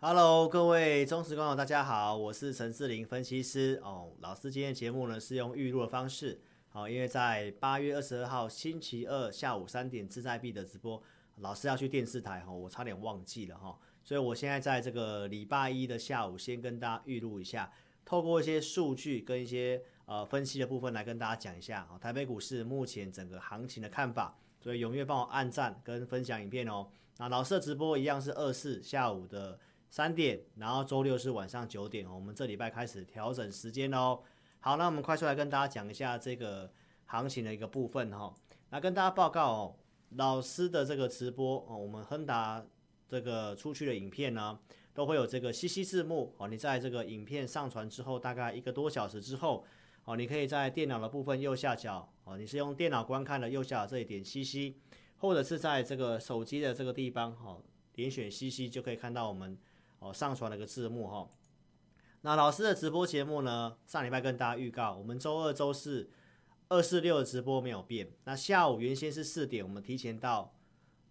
Hello，各位忠实观众，大家好，我是陈志玲分析师哦。老师今天节目呢是用预录的方式，好、哦，因为在八月二十二号星期二下午三点志在必得直播，老师要去电视台哈、哦，我差点忘记了哈、哦，所以我现在在这个礼拜一的下午先跟大家预录一下，透过一些数据跟一些呃分析的部分来跟大家讲一下、哦、台北股市目前整个行情的看法，所以踊跃帮我按赞跟分享影片哦。那老师的直播一样是二四下午的。三点，然后周六是晚上九点，我们这礼拜开始调整时间哦。好，那我们快速来跟大家讲一下这个行情的一个部分哈。那跟大家报告哦，老师的这个直播哦，我们亨达这个出去的影片呢，都会有这个 CC 字幕哦。你在这个影片上传之后，大概一个多小时之后哦，你可以在电脑的部分右下角哦，你是用电脑观看的右下角这里点 CC，或者是在这个手机的这个地方哈，点选 CC 就可以看到我们。哦，上传了个字幕哈。那老师的直播节目呢？上礼拜跟大家预告，我们周二、周四、二四六的直播没有变。那下午原先是四点，我们提前到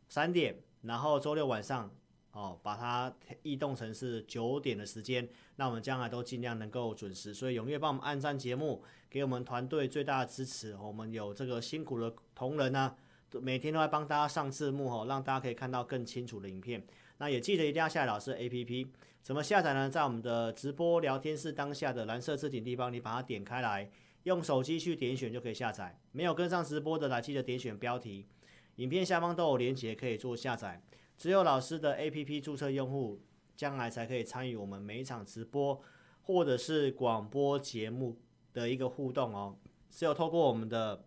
三点，然后周六晚上哦，把它移动成是九点的时间。那我们将来都尽量能够准时，所以踊跃帮我们按赞节目，给我们团队最大的支持。我们有这个辛苦的同仁呢，每天都在帮大家上字幕哦，让大家可以看到更清楚的影片。那也记得一定要下载老师的 APP，怎么下载呢？在我们的直播聊天室当下的蓝色置顶地方，你把它点开来，用手机去点选就可以下载。没有跟上直播的来，记得点选标题，影片下方都有连接可以做下载。只有老师的 APP 注册用户，将来才可以参与我们每一场直播或者是广播节目的一个互动哦。只有透过我们的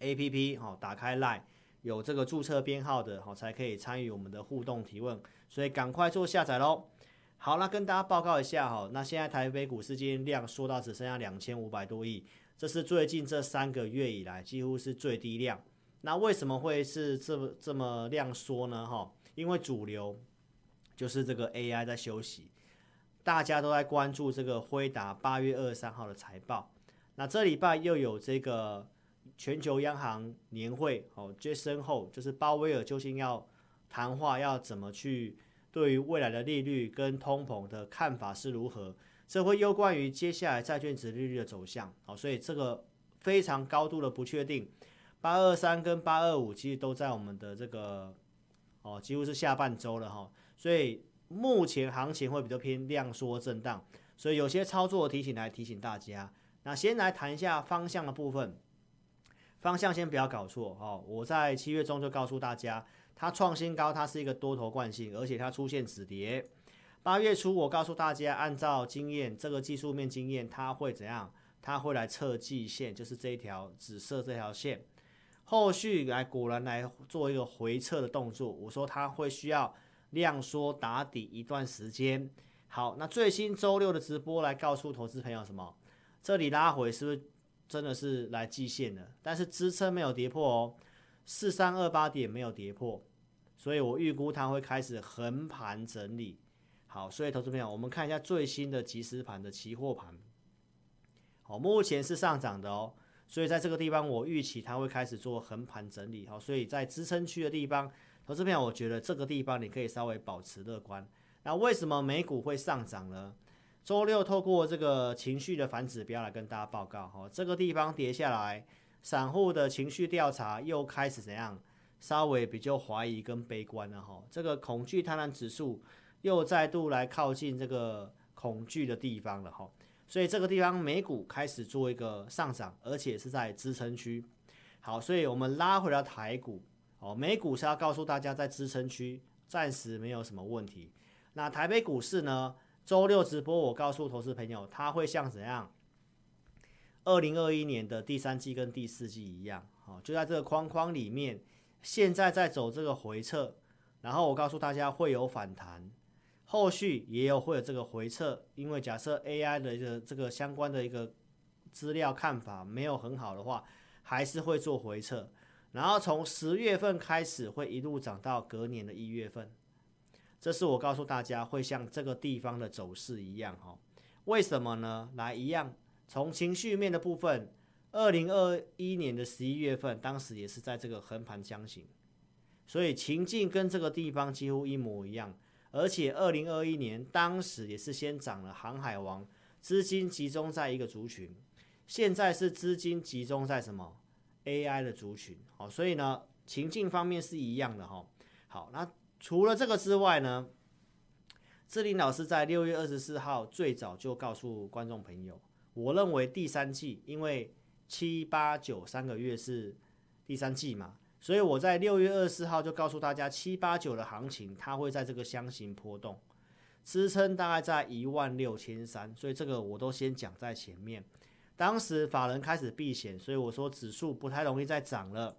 APP 哦，打开 Line。有这个注册编号的，好，才可以参与我们的互动提问，所以赶快做下载喽。好，那跟大家报告一下哈，那现在台北股市今天量缩到只剩下两千五百多亿，这是最近这三个月以来几乎是最低量。那为什么会是这么这么量缩呢？哈，因为主流就是这个 AI 在休息，大家都在关注这个辉达八月二十三号的财报。那这礼拜又有这个。全球央行年会哦，接身后就是鲍威尔究竟要谈话，要怎么去对于未来的利率跟通膨的看法是如何？这会攸关于接下来债券值利率的走向。好，所以这个非常高度的不确定。八二三跟八二五其实都在我们的这个哦，几乎是下半周了哈。所以目前行情会比较偏量缩震荡，所以有些操作提醒来提醒大家。那先来谈一下方向的部分。方向先不要搞错哦！我在七月中就告诉大家，它创新高，它是一个多头惯性，而且它出现止跌。八月初我告诉大家，按照经验，这个技术面经验，它会怎样？它会来测季线，就是这一条紫色这条线。后续来果然来做一个回撤的动作。我说它会需要量缩打底一段时间。好，那最新周六的直播来告诉投资朋友什么？这里拉回是不是？真的是来季线的，但是支撑没有跌破哦，四三二八点没有跌破，所以我预估它会开始横盘整理。好，所以投资朋友，我们看一下最新的即时盘的期货盘，好，目前是上涨的哦，所以在这个地方我预期它会开始做横盘整理。好，所以在支撑区的地方，投资朋友，我觉得这个地方你可以稍微保持乐观。那为什么美股会上涨呢？周六透过这个情绪的反指标来跟大家报告哈，这个地方跌下来，散户的情绪调查又开始怎样？稍微比较怀疑跟悲观了哈，这个恐惧贪婪指数又再度来靠近这个恐惧的地方了哈，所以这个地方美股开始做一个上涨，而且是在支撑区。好，所以我们拉回到台股，哦，美股是要告诉大家在支撑区暂时没有什么问题。那台北股市呢？周六直播，我告诉投资朋友，它会像怎样？二零二一年的第三季跟第四季一样，好，就在这个框框里面，现在在走这个回撤，然后我告诉大家会有反弹，后续也有会有这个回撤，因为假设 AI 的一个这个相关的一个资料看法没有很好的话。还是会做回撤，然后从十月份开始会一路涨到隔年的一月份，这是我告诉大家会像这个地方的走势一样哈。为什么呢？来一样，从情绪面的部分，二零二一年的十一月份，当时也是在这个横盘箱型，所以情境跟这个地方几乎一模一样。而且二零二一年当时也是先涨了航海王，资金集中在一个族群。现在是资金集中在什么 AI 的族群，好，所以呢，情境方面是一样的哈。好，那除了这个之外呢，志霖老师在六月二十四号最早就告诉观众朋友，我认为第三季因为七八九三个月是第三季嘛，所以我在六月二十四号就告诉大家，七八九的行情它会在这个箱型波动，支撑大概在一万六千三，所以这个我都先讲在前面。当时法人开始避险，所以我说指数不太容易再涨了。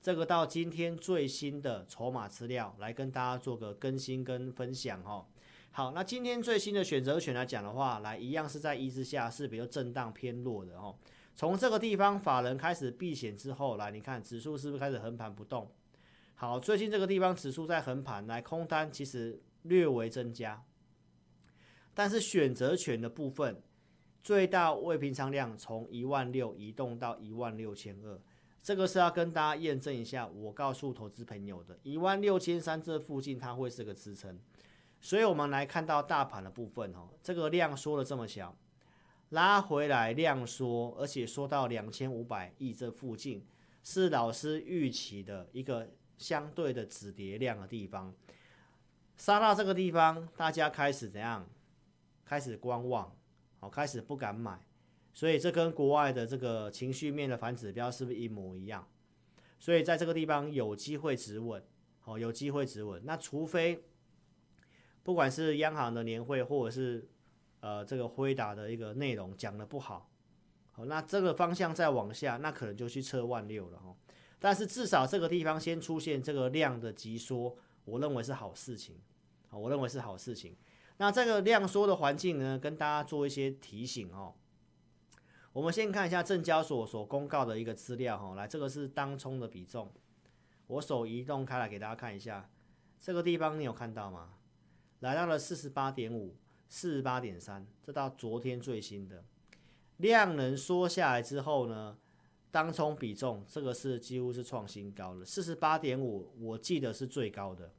这个到今天最新的筹码资料来跟大家做个更新跟分享哦。好，那今天最新的选择权来讲的话，来一样是在一之下是比较震荡偏弱的哦。从这个地方法人开始避险之后，来你看指数是不是开始横盘不动？好，最近这个地方指数在横盘，来空单其实略微增加，但是选择权的部分。最大未平仓量从一万六移动到一万六千二，这个是要跟大家验证一下。我告诉投资朋友的，一万六千三这附近它会是个支撑。所以我们来看到大盘的部分哦，这个量缩的这么小，拉回来量缩，而且缩到两千五百亿这附近，是老师预期的一个相对的止跌量的地方。杀到这个地方，大家开始怎样？开始观望。好，开始不敢买，所以这跟国外的这个情绪面的反指标是不是一模一样？所以在这个地方有机会止稳，哦，有机会止稳。那除非不管是央行的年会，或者是呃这个辉达的一个内容讲得不好，好，那这个方向再往下，那可能就去测万六了哈。但是至少这个地方先出现这个量的急缩，我认为是好事情，好，我认为是好事情。那这个量缩的环境呢，跟大家做一些提醒哦。我们先看一下证交所所公告的一个资料哈，来，这个是当冲的比重，我手移动开来给大家看一下，这个地方你有看到吗？来到了四十八点五、四十八点三，这到昨天最新的量能缩下来之后呢，当冲比重这个是几乎是创新高了，四十八点五，我记得是最高的，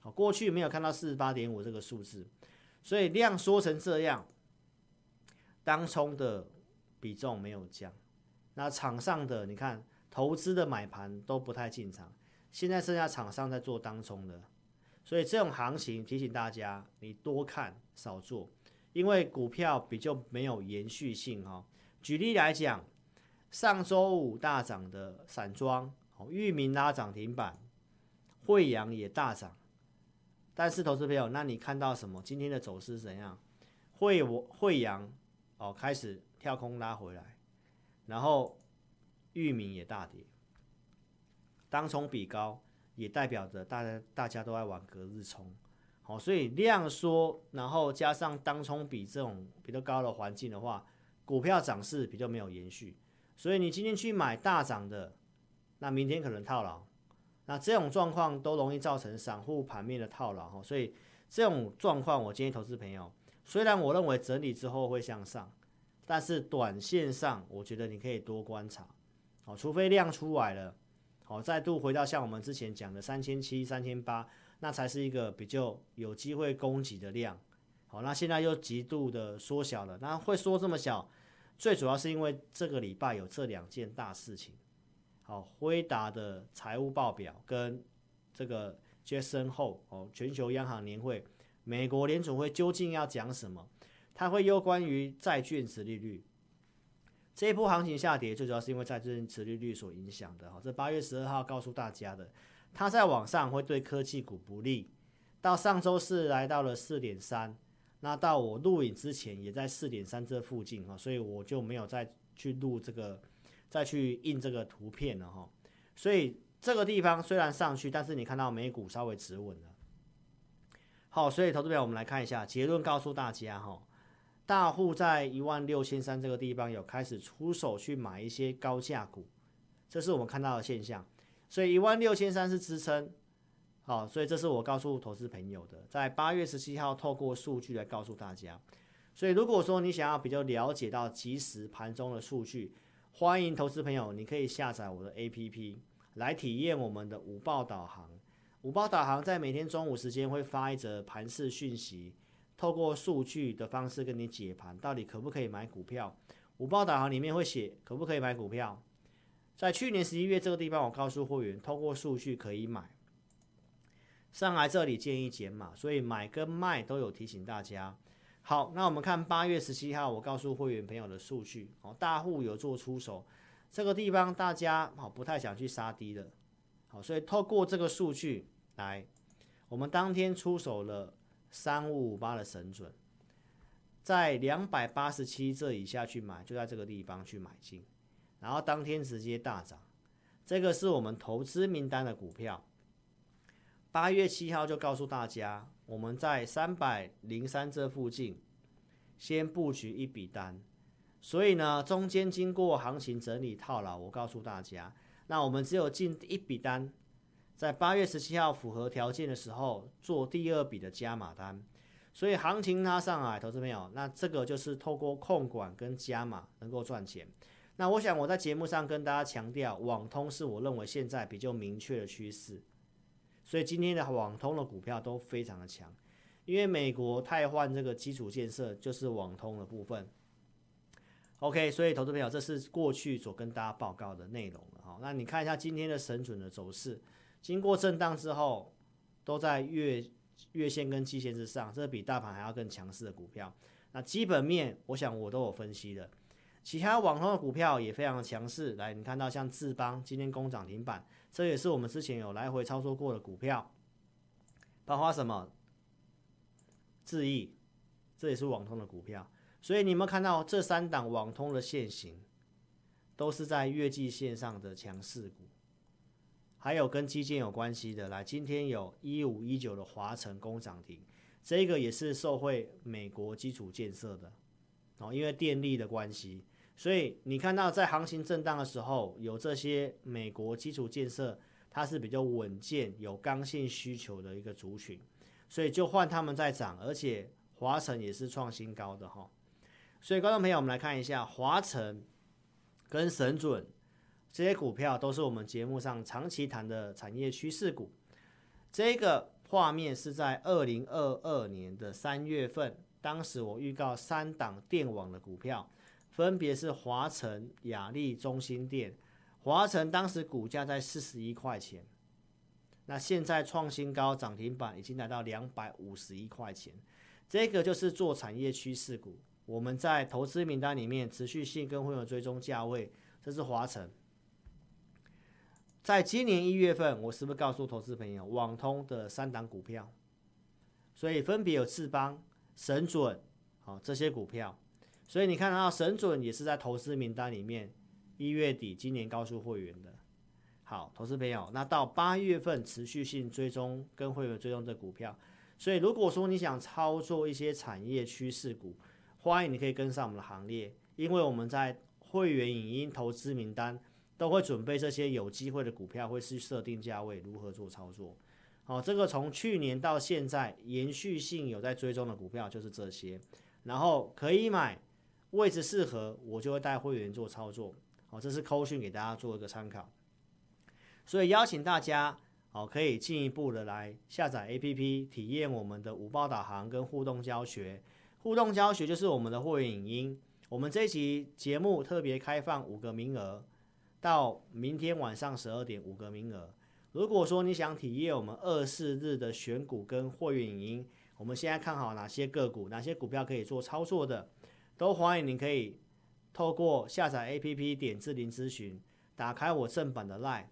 好，过去没有看到四十八点五这个数字。所以量缩成这样，当冲的比重没有降，那场上的你看投资的买盘都不太进场，现在剩下场上在做当冲的，所以这种行情提醒大家，你多看少做，因为股票比较没有延续性哈。举例来讲，上周五大涨的散装，裕民拉涨停板，惠阳也大涨。但是，投资朋友，那你看到什么？今天的走势怎样？慧我慧洋哦，开始跳空拉回来，然后域名也大跌，当冲比高，也代表着大家大家都在玩隔日冲，好，所以量缩，然后加上当冲比这种比较高的环境的话，股票涨势比较没有延续，所以你今天去买大涨的，那明天可能套牢。那这种状况都容易造成散户盘面的套牢。哈，所以这种状况，我建议投资朋友，虽然我认为整理之后会向上，但是短线上我觉得你可以多观察，好，除非量出来了，好，再度回到像我们之前讲的三千七、三千八，那才是一个比较有机会攻击的量，好，那现在又极度的缩小了，那会缩这么小，最主要是因为这个礼拜有这两件大事情。好，辉达的财务报表跟这个 Jackson Hole 哦，全球央行年会，美国联储会究竟要讲什么？它会有关于债券殖利率，这一波行情下跌，最主要是因为债券殖利率所影响的哈。这八月十二号告诉大家的，它在往上会对科技股不利。到上周四来到了四点三，那到我录影之前也在四点三这附近哈，所以我就没有再去录这个，再去印这个图片了哈。所以这个地方虽然上去，但是你看到美股稍微止稳了。好，所以投资表我们来看一下结论，告诉大家哈，大户在一万六千三这个地方有开始出手去买一些高价股，这是我们看到的现象。所以一万六千三是支撑。好，所以这是我告诉投资朋友的，在八月十七号透过数据来告诉大家。所以如果说你想要比较了解到即时盘中的数据，欢迎投资朋友，你可以下载我的 APP 来体验我们的午报导航。午报导航在每天中午时间会发一则盘市讯息，透过数据的方式跟你解盘，到底可不可以买股票。五报导航里面会写可不可以买股票。在去年十一月这个地方，我告诉会员，透过数据可以买。上来这里建议减码，所以买跟卖都有提醒大家。好，那我们看八月十七号，我告诉会员朋友的数据，哦，大户有做出手，这个地方大家好不太想去杀低的，好，所以透过这个数据来，我们当天出手了三五五八的神准，在两百八十七这以下去买，就在这个地方去买进，然后当天直接大涨，这个是我们投资名单的股票。八月七号就告诉大家，我们在三百零三这附近先布局一笔单，所以呢，中间经过行情整理套牢，我告诉大家，那我们只有进一笔单，在八月十七号符合条件的时候做第二笔的加码单，所以行情拉上来，投资朋友，那这个就是透过控管跟加码能够赚钱。那我想我在节目上跟大家强调，网通是我认为现在比较明确的趋势。所以今天的网通的股票都非常的强，因为美国汰换这个基础建设就是网通的部分。OK，所以投资朋友，这是过去所跟大家报告的内容了哈。那你看一下今天的神准的走势，经过震荡之后，都在月月线跟季线之上，这比大盘还要更强势的股票。那基本面，我想我都有分析的，其他网通的股票也非常的强势。来，你看到像智邦今天攻涨停板。这也是我们之前有来回操作过的股票，包括什么？智易，这也是网通的股票。所以你们看到这三档网通的线型，都是在月季线上的强势股。还有跟基建有关系的，来，今天有一五一九的华城工涨停，这个也是受惠美国基础建设的哦，因为电力的关系。所以你看到在行情震荡的时候，有这些美国基础建设，它是比较稳健、有刚性需求的一个族群，所以就换他们在涨，而且华城也是创新高的哈。所以观众朋友，我们来看一下华城跟神准这些股票，都是我们节目上长期谈的产业趋势股。这个画面是在二零二二年的三月份，当时我预告三档电网的股票。分别是华城、亚力、中兴电。华城当时股价在四十一块钱，那现在创新高，涨停板已经来到两百五十一块钱。这个就是做产业趋势股。我们在投资名单里面持续性跟会有追踪价位，这是华城。在今年一月份，我是不是告诉投资朋友，网通的三档股票？所以分别有智邦、神准，好这些股票。所以你看到神准也是在投资名单里面，一月底今年告诉会员的。好，投资朋友，那到八月份持续性追踪跟会员追踪这股票。所以如果说你想操作一些产业趋势股，欢迎你可以跟上我们的行列，因为我们在会员影音投资名单都会准备这些有机会的股票，会是设定价位如何做操作。好，这个从去年到现在延续性有在追踪的股票就是这些，然后可以买。位置适合，我就会带会员做操作。好，这是扣讯给大家做一个参考。所以邀请大家，好，可以进一步的来下载 APP，体验我们的五报导航跟互动教学。互动教学就是我们的会员影音。我们这一期节目特别开放五个名额，到明天晚上十二点五个名额。如果说你想体验我们二四日的选股跟会员影音，我们现在看好哪些个股，哪些股票可以做操作的。都欢迎，你可以透过下载 APP 点智霖咨询，打开我正版的 LINE，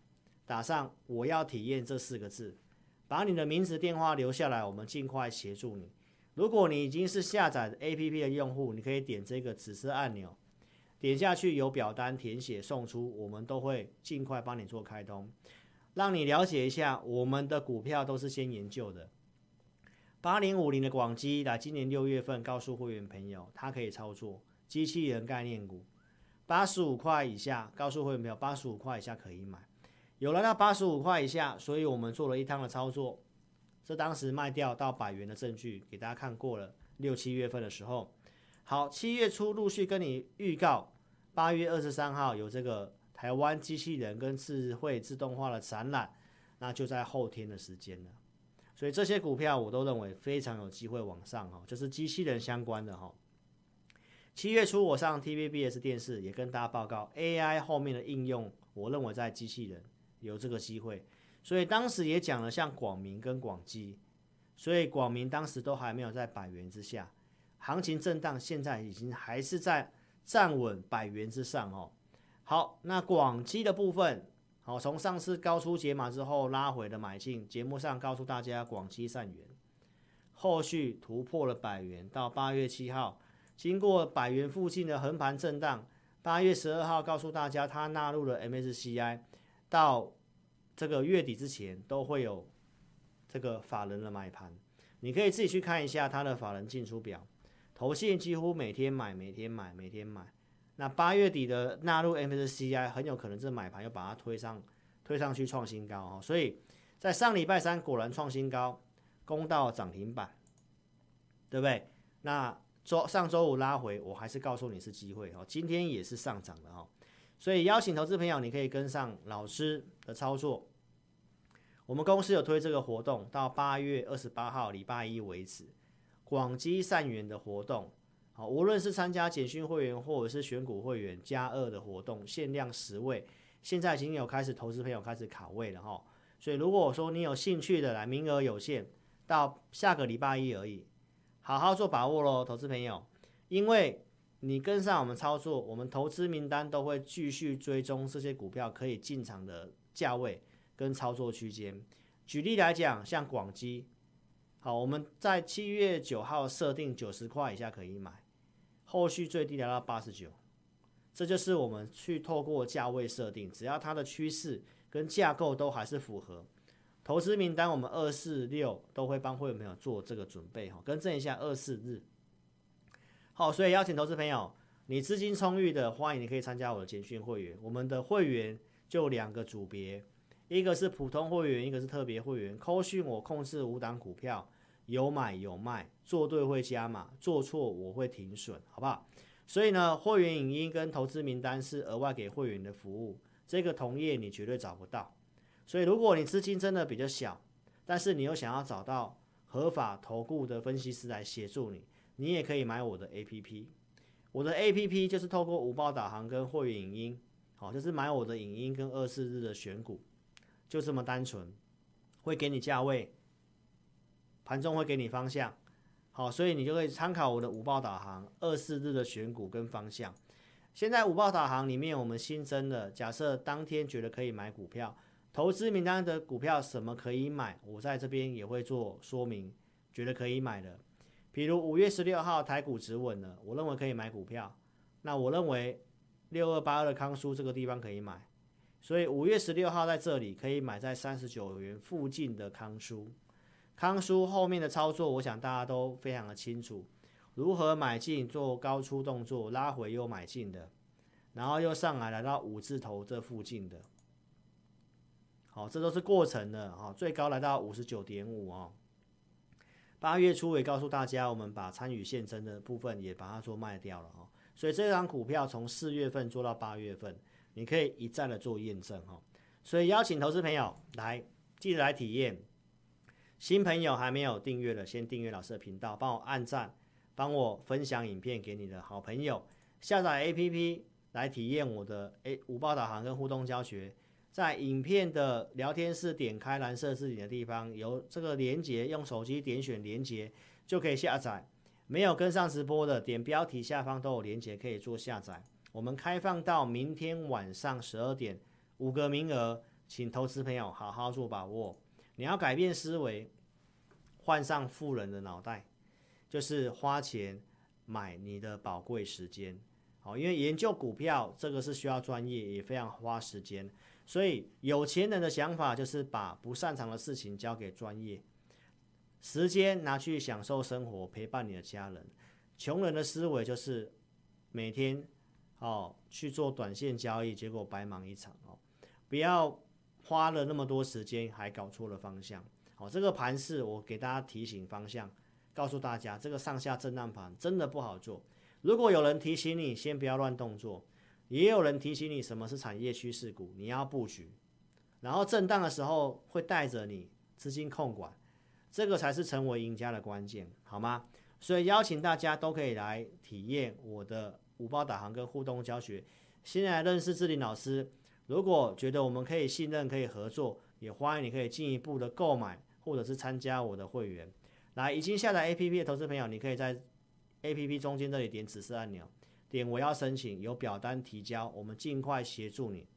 打上我要体验这四个字，把你的名字电话留下来，我们尽快协助你。如果你已经是下载 APP 的用户，你可以点这个紫色按钮，点下去有表单填写送出，我们都会尽快帮你做开通。让你了解一下，我们的股票都是先研究的。八零五零的广基，来今年六月份告诉会员朋友，他可以操作机器人概念股，八十五块以下，告诉会员朋友八十五块以下可以买。有了那八十五块以下，所以我们做了一趟的操作。这当时卖掉到百元的证据给大家看过了。六七月份的时候，好，七月初陆续跟你预告，八月二十三号有这个。台湾机器人跟智慧自动化的展览，那就在后天的时间了。所以这些股票我都认为非常有机会往上哈，就是机器人相关的哈。七月初我上 TVBS 电视也跟大家报告 AI 后面的应用，我认为在机器人有这个机会。所以当时也讲了像广明跟广基，所以广明当时都还没有在百元之下，行情震荡，现在已经还是在站稳百元之上哦。好，那广基的部分，好，从上次高出解码之后拉回的买进，节目上告诉大家广基善元，后续突破了百元，到八月七号，经过百元附近的横盘震荡，八月十二号告诉大家它纳入了 MSCI，到这个月底之前都会有这个法人的买盘，你可以自己去看一下它的法人进出表，投信几乎每天买，每天买，每天买。那八月底的纳入 MSCI 很有可能这买盘又把它推上推上去创新高哦，所以在上礼拜三果然创新高，攻到涨停板，对不对？那周上周五拉回，我还是告诉你是机会哦，今天也是上涨的哦，所以邀请投资朋友，你可以跟上老师的操作。我们公司有推这个活动，到八月二十八号礼拜一为止，广基善缘的活动。好，无论是参加简讯会员或者是选股会员加二的活动，限量十位，现在已经有开始投资朋友开始卡位了哈。所以如果说你有兴趣的来，名额有限，到下个礼拜一而已，好好做把握喽，投资朋友，因为你跟上我们操作，我们投资名单都会继续追踪这些股票可以进场的价位跟操作区间。举例来讲，像广基，好，我们在七月九号设定九十块以下可以买。后续最低来到八十九，这就是我们去透过价位设定，只要它的趋势跟架构都还是符合，投资名单我们二四六都会帮会员朋友做这个准备哈，更正一下二四日。好，所以邀请投资朋友，你资金充裕的，欢迎你可以参加我的简讯会员。我们的会员就两个组别，一个是普通会员，一个是特别会员。扣讯我控制五档股票。有买有卖，做对会加码，做错我会停损，好不好？所以呢，会员影音跟投资名单是额外给会员的服务，这个同业你绝对找不到。所以如果你资金真的比较小，但是你又想要找到合法投顾的分析师来协助你，你也可以买我的 APP。我的 APP 就是透过五报导航跟会员影音，好，就是买我的影音跟二四日的选股，就这么单纯，会给你价位。盘中会给你方向，好，所以你就可以参考我的午报导航二四日的选股跟方向。现在五报导航里面我们新增的，假设当天觉得可以买股票，投资名单的股票什么可以买，我在这边也会做说明，觉得可以买的。比如五月十六号台股止稳了，我认为可以买股票，那我认为六二八二的康舒这个地方可以买，所以五月十六号在这里可以买在三十九元附近的康舒。康叔后面的操作，我想大家都非常的清楚，如何买进做高出动作，拉回又买进的，然后又上来来到五字头这附近的，好，这都是过程的啊，最高来到五十九点五啊。八月初也告诉大家，我们把参与现增的部分也把它做卖掉了哈，所以这张股票从四月份做到八月份，你可以一再的做验证哈，所以邀请投资朋友来，记得来体验。新朋友还没有订阅的，先订阅老师的频道，帮我按赞，帮我分享影片给你的好朋友，下载 APP 来体验我的诶五报导航跟互动教学，在影片的聊天室点开蓝色置顶的地方，有这个连接，用手机点选连接就可以下载。没有跟上直播的，点标题下方都有连接可以做下载。我们开放到明天晚上十二点，五个名额，请投资朋友好好做把握。你要改变思维，换上富人的脑袋，就是花钱买你的宝贵时间。好，因为研究股票这个是需要专业，也非常花时间。所以有钱人的想法就是把不擅长的事情交给专业，时间拿去享受生活，陪伴你的家人。穷人的思维就是每天哦去做短线交易，结果白忙一场哦。不要花了那么多时间，还搞错了方向。好，这个盘势我给大家提醒方向，告诉大家这个上下震荡盘真的不好做。如果有人提醒你，先不要乱动作。也有人提醒你什么是产业趋势股，你要布局。然后震荡的时候会带着你资金控管，这个才是成为赢家的关键，好吗？所以邀请大家都可以来体验我的五包导航跟互动教学。先来认识志霖老师，如果觉得我们可以信任、可以合作，也欢迎你可以进一步的购买或者是参加我的会员。来，已经下载 APP 的投资朋友，你可以在 APP 中间这里点指示按钮。点我要申请，有表单提交，我们尽快协助你。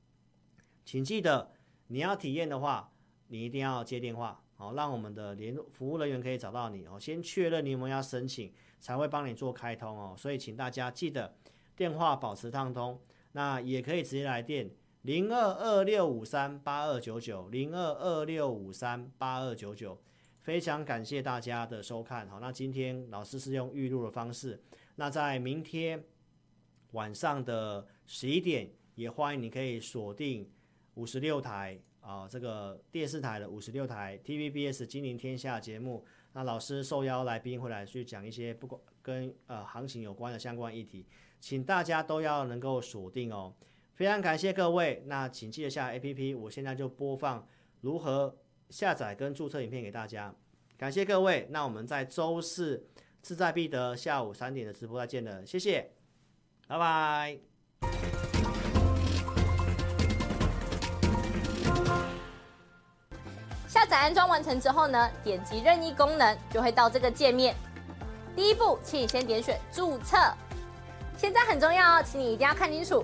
请记得，你要体验的话，你一定要接电话，好，让我们的联服务人员可以找到你哦。先确认你有没有要申请，才会帮你做开通哦。所以请大家记得电话保持畅通，那也可以直接来电零二二六五三八二九九零二二六五三八二九九。非常感谢大家的收看，好，那今天老师是用预录的方式，那在明天。晚上的十一点，也欢迎你可以锁定五十六台啊、这个电视台的五十六台 TVBS 金陵天下节目。那老师受邀来宾会来去讲一些不管跟呃行情有关的相关议题，请大家都要能够锁定哦。非常感谢各位，那请记得下 APP，我现在就播放如何下载跟注册影片给大家。感谢各位，那我们在周四志在必得下午三点的直播再见了，谢谢。拜拜。下载安装完成之后呢，点击任意功能就会到这个界面。第一步，请你先点选注册。现在很重要哦，请你一定要看清楚。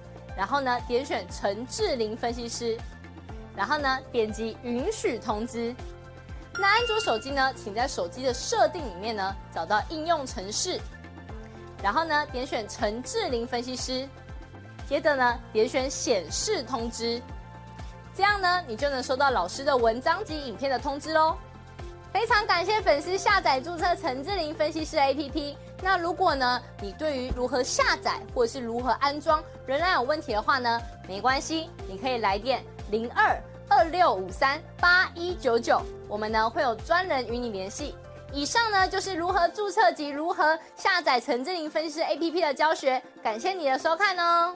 然后呢点选陈志霖分析师，然后呢点击允许通知。那安卓手机呢，请在手机的设定里面呢找到应用程式，然后呢点选陈志霖分析师。接着呢，点选显示通知，这样呢，你就能收到老师的文章及影片的通知喽。非常感谢粉丝下载注册陈志霖分析师 APP。那如果呢，你对于如何下载或者是如何安装仍然有问题的话呢，没关系，你可以来电零二二六五三八一九九，我们呢会有专人与你联系。以上呢就是如何注册及如何下载陈志玲分析师 APP 的教学，感谢你的收看哦。